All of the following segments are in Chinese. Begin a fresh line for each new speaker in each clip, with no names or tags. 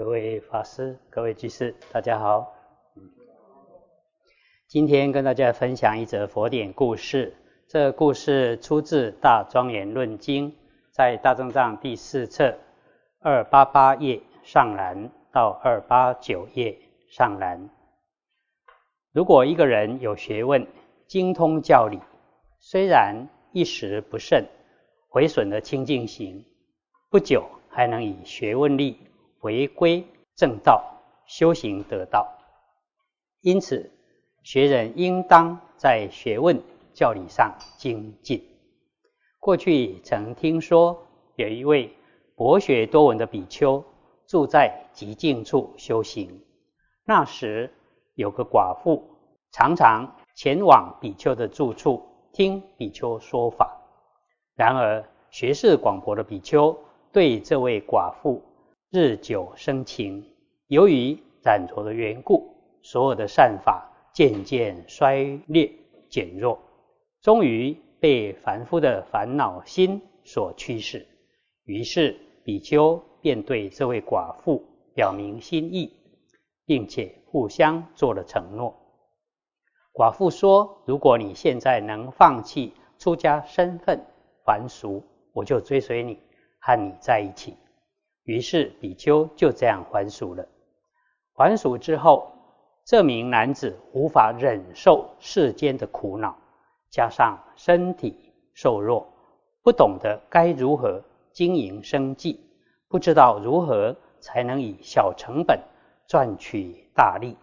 各位法师、各位居士，大家好。今天跟大家分享一则佛典故事。这故事出自《大庄严论经》，在大正藏第四册二八八页上栏到二八九页上栏。如果一个人有学问、精通教理，虽然一时不慎毁损了清净行，不久还能以学问力。回归正道，修行得道。因此，学人应当在学问教理上精进。过去曾听说有一位博学多闻的比丘住在极静处修行。那时有个寡妇常常前往比丘的住处听比丘说法。然而学识广博的比丘对这位寡妇。日久生情，由于染着的缘故，所有的善法渐渐衰劣减弱，终于被凡夫的烦恼心所驱使。于是比丘便对这位寡妇表明心意，并且互相做了承诺。寡妇说：“如果你现在能放弃出家身份凡俗，我就追随你，和你在一起。”于是比丘就这样还俗了。还俗之后，这名男子无法忍受世间的苦恼，加上身体瘦弱，不懂得该如何经营生计，不知道如何才能以小成本赚取大利，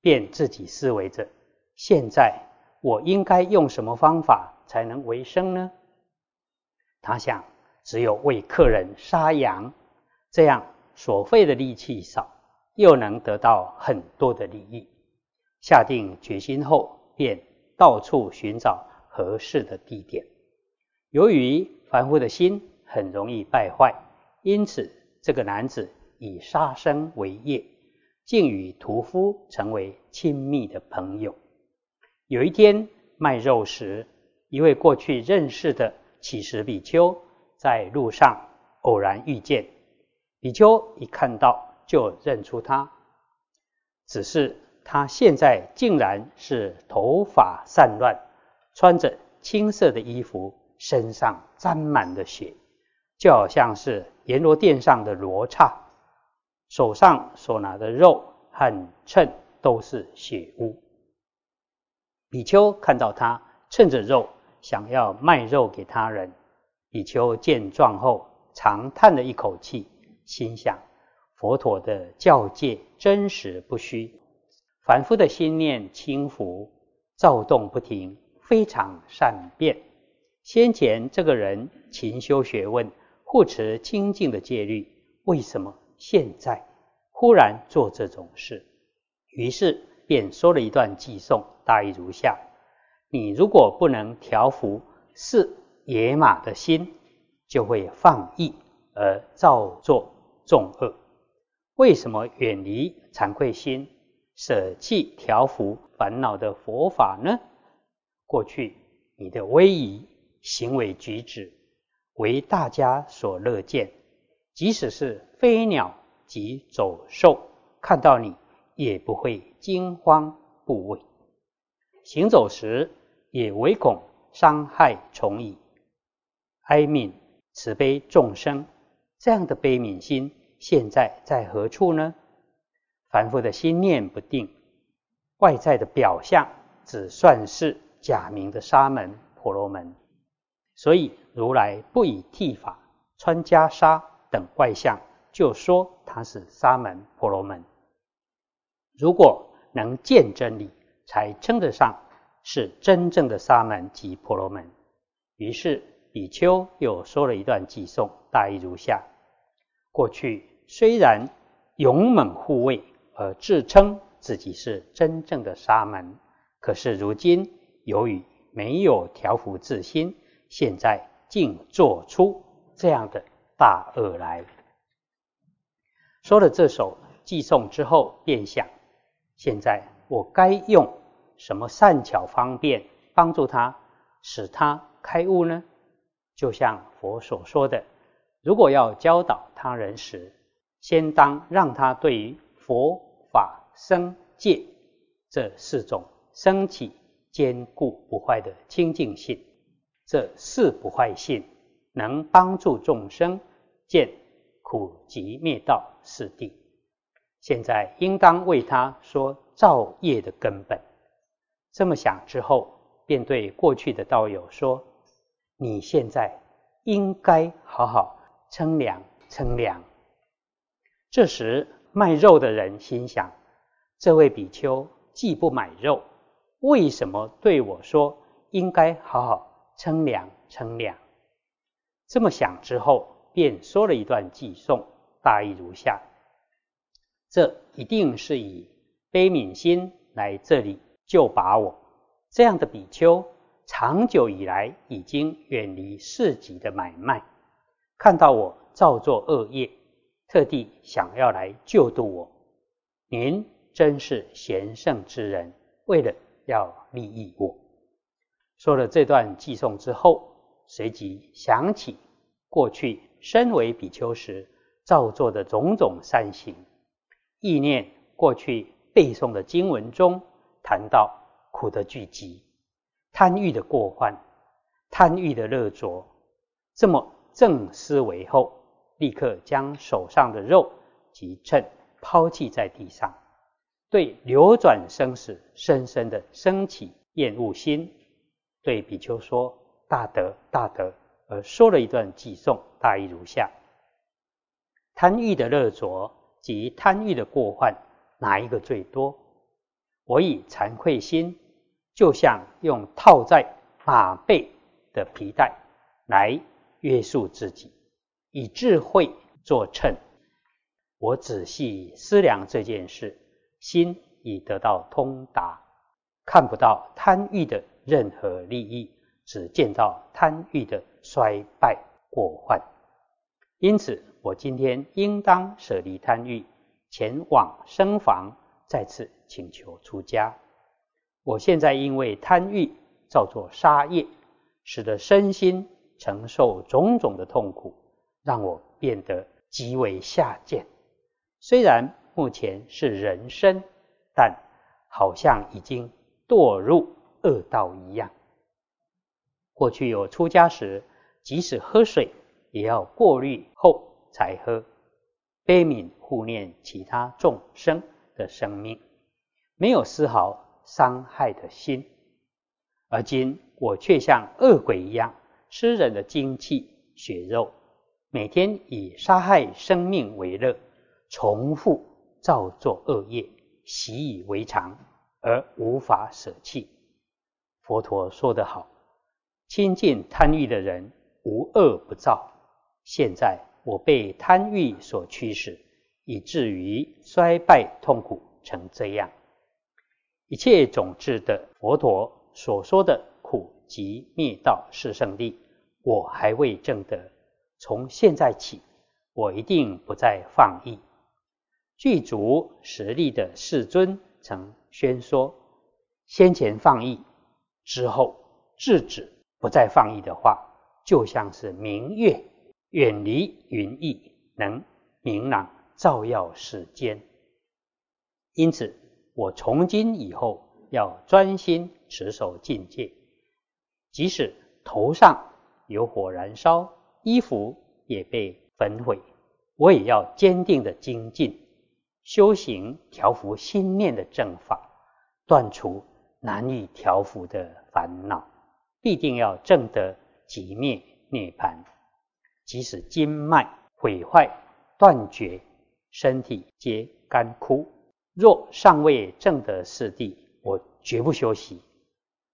便自己思维着：现在我应该用什么方法才能为生呢？他想，只有为客人杀羊。这样所费的力气少，又能得到很多的利益。下定决心后，便到处寻找合适的地点。由于凡夫的心很容易败坏，因此这个男子以杀生为业，竟与屠夫成为亲密的朋友。有一天卖肉时，一位过去认识的乞食比丘在路上偶然遇见。比丘一看到就认出他，只是他现在竟然是头发散乱，穿着青色的衣服，身上沾满了血，就好像是阎罗殿上的罗刹，手上所拿的肉和秤都是血污。比丘看到他趁着肉想要卖肉给他人，比丘见状后长叹了一口气。心想，佛陀的教戒真实不虚，凡夫的心念轻浮，躁动不停，非常善变。先前这个人勤修学问，护持清净的戒律，为什么现在忽然做这种事？于是便说了一段偈颂，大意如下：你如果不能调伏是野马的心，就会放逸而造作。重恶，为什么远离惭愧心，舍弃调伏烦恼的佛法呢？过去你的威仪、行为举止为大家所乐见，即使是飞鸟及走兽看到你也不会惊慌怖畏，行走时也唯恐伤害虫蚁，哀悯慈悲众生。这样的悲悯心现在在何处呢？凡夫的心念不定，外在的表象只算是假名的沙门婆罗门，所以如来不以剃发、穿袈裟等外相，就说他是沙门婆罗门。如果能见真理，才称得上是真正的沙门及婆罗门。于是比丘又说了一段偈颂，大意如下。过去虽然勇猛护卫而自称自己是真正的沙门，可是如今由于没有调伏自心，现在竟做出这样的大恶来。说了这首寄颂之后，便想：现在我该用什么善巧方便帮助他，使他开悟呢？就像佛所说的。如果要教导他人时，先当让他对于佛法生戒这四种升起坚固不坏的清净性，这四不坏性能帮助众生见苦集灭道四谛。现在应当为他说造业的根本。这么想之后，便对过去的道友说：“你现在应该好好称量称量。”这时卖肉的人心想：“这位比丘既不买肉，为什么对我说应该好好称量称量？”这么想之后，便说了一段偈颂，大意如下：这一定是以悲悯心来这里救拔我。这样的比丘，长久以来已经远离市集的买卖，看到我造作恶业，特地想要来救度我。您真是贤圣之人，为了要利益我。说了这段寄送之后，随即想起过去身为比丘时造作的种种善行，意念过去背诵的经文中谈到。苦的聚集，贪欲的过患，贪欲的热灼，这么正思维后，立刻将手上的肉及秤抛弃在地上，对流转生死深深的升起厌恶心，对比丘说：“大德大德。”而说了一段偈颂，大意如下：贪欲的热灼及贪欲的过患，哪一个最多？我以惭愧心。就像用套在马背的皮带来约束自己，以智慧作秤。我仔细思量这件事，心已得到通达，看不到贪欲的任何利益，只见到贪欲的衰败过患。因此，我今天应当舍离贪欲，前往僧房，再次请求出家。我现在因为贪欲造作杀业，使得身心承受种种的痛苦，让我变得极为下贱。虽然目前是人身，但好像已经堕入恶道一样。过去有出家时，即使喝水也要过滤后才喝，悲悯护念其他众生的生命，没有丝毫。伤害的心，而今我却像恶鬼一样吃人的精气血肉，每天以杀害生命为乐，重复造作恶业，习以为常而无法舍弃。佛陀说得好：“亲近贪欲的人无恶不造。”现在我被贪欲所驱使，以至于衰败痛苦成这样。一切种子的佛陀所说的苦集灭道是圣地，我还未证得。从现在起，我一定不再放逸。具足实力的世尊曾宣说：先前放逸之后制止不再放逸的话，就像是明月远离云翳，能明朗照耀世间。因此。我从今以后要专心持守境界，即使头上有火燃烧，衣服也被焚毁，我也要坚定的精进修行，调伏心念的正法，断除难以调伏的烦恼，必定要证得极灭涅槃。即使经脉毁坏断绝，身体皆干枯。若尚未证得四谛，我绝不休息。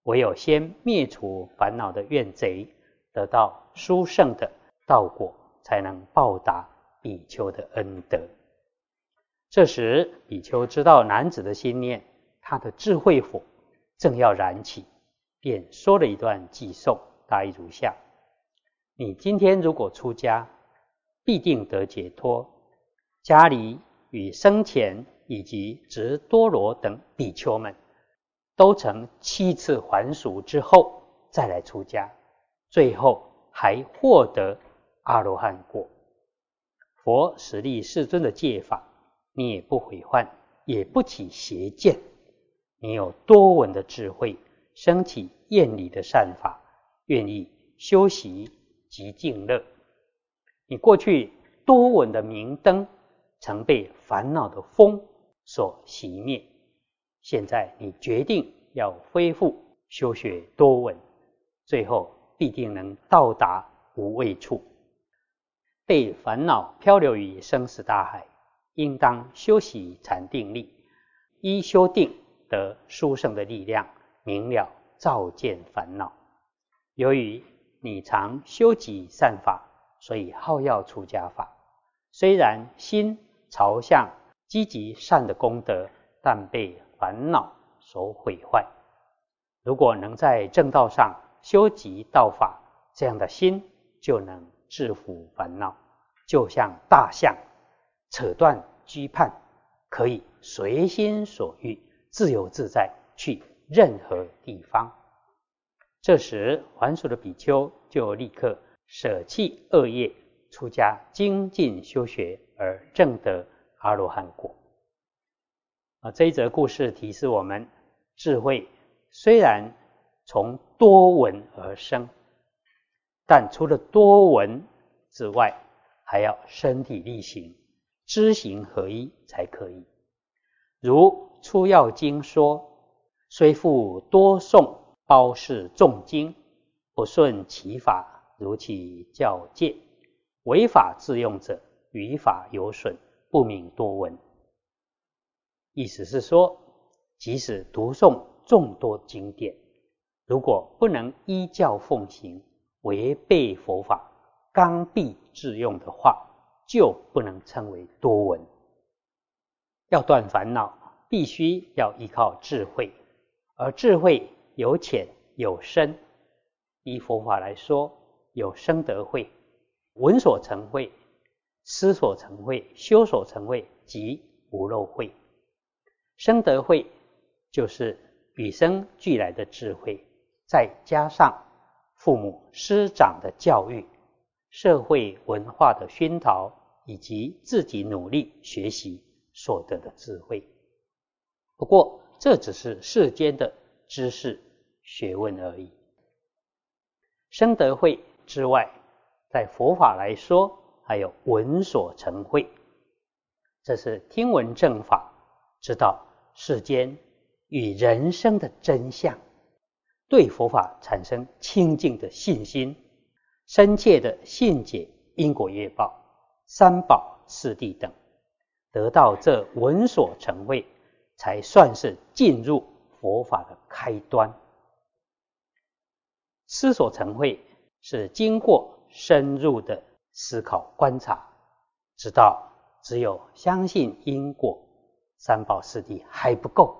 唯有先灭除烦恼的怨贼，得到殊胜的道果，才能报答比丘的恩德。这时，比丘知道男子的心念，他的智慧火正要燃起，便说了一段偈颂，大意如下：你今天如果出家，必定得解脱。家里与生前。以及直多罗等比丘们，都曾七次还俗之后再来出家，最后还获得阿罗汉果。佛实力世尊的戒法，你也不毁患，也不起邪见。你有多闻的智慧，升起厌离的善法，愿意修习极静乐。你过去多闻的明灯，曾被烦恼的风所熄灭。现在你决定要恢复修学多闻，最后必定能到达无畏处。被烦恼漂流于生死大海，应当修习禅定力，依修定。得殊胜的力量，明了照见烦恼。由于你常修己善法，所以好要出家法。虽然心朝向积极善的功德，但被烦恼所毁坏。如果能在正道上修集道法，这样的心就能制服烦恼，就像大象扯断羁绊，可以随心所欲。自由自在去任何地方，这时还俗的比丘就立刻舍弃恶业，出家精进修学，而证得阿罗汉果。啊，这一则故事提示我们：智慧虽然从多闻而生，但除了多闻之外，还要身体力行，知行合一才可以。如出要经说，虽复多诵包氏重经，不顺其法，如其教戒，违法自用者，于法有损，不明多闻。意思是说，即使读诵众多经典，如果不能依教奉行，违背佛法，刚愎自用的话，就不能称为多闻。要断烦恼。必须要依靠智慧，而智慧有浅有深。依佛法来说，有生得慧、闻所成慧、思所成慧、修所成慧及无漏慧。生得慧就是与生俱来的智慧，再加上父母师长的教育、社会文化的熏陶，以及自己努力学习所得的智慧。不过，这只是世间的知识学问而已。生德慧之外，在佛法来说，还有闻所成慧，这是听闻正法，知道世间与人生的真相，对佛法产生清净的信心，深切的信解因果业报、三宝四谛等，得到这闻所成慧。才算是进入佛法的开端。思所成慧是经过深入的思考观察，知道只有相信因果、三宝四谛还不够，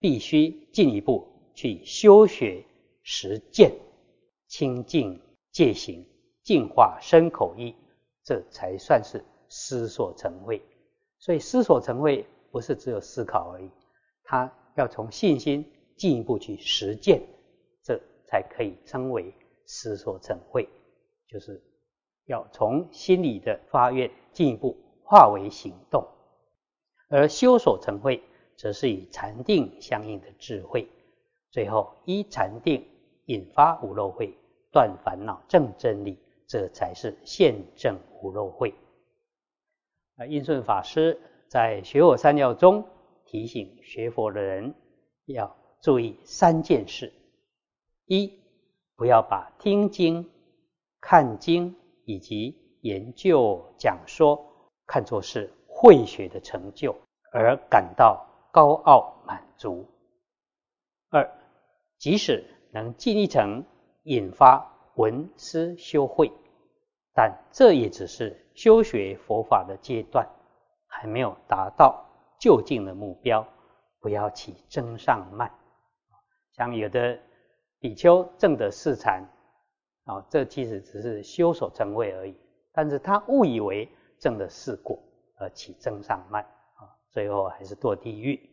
必须进一步去修学实践、清净戒行、净化身口意，这才算是思所成慧。所以思所成慧。不是只有思考而已，他要从信心进一步去实践，这才可以称为思所成慧，就是要从心里的发愿进一步化为行动。而修所成慧，则是与禅定相应的智慧，最后依禅定引发无漏慧，断烦恼证真理，这才是现证无漏慧。啊，印顺法师。在学我三要中提醒学佛的人要注意三件事：一，不要把听经、看经以及研究讲说看作是慧学的成就而感到高傲满足；二，即使能尽力成引发闻思修慧，但这也只是修学佛法的阶段。还没有达到就近的目标，不要起增上慢。像有的比丘证得四禅，啊，这其实只是修所成位而已，但是他误以为证了四果而起增上慢，啊，最后还是堕地狱。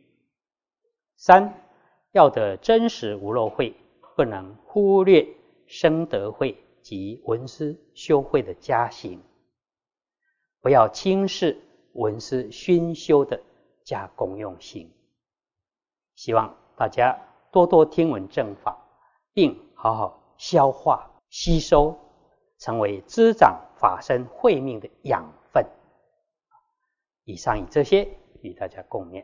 三要得真实无漏慧，不能忽略生德慧及闻思修慧的加行。不要轻视闻思熏修的加功用性。希望大家多多听闻正法，并好好消化吸收，成为滋长法身慧命的养分。以上以这些与大家共勉。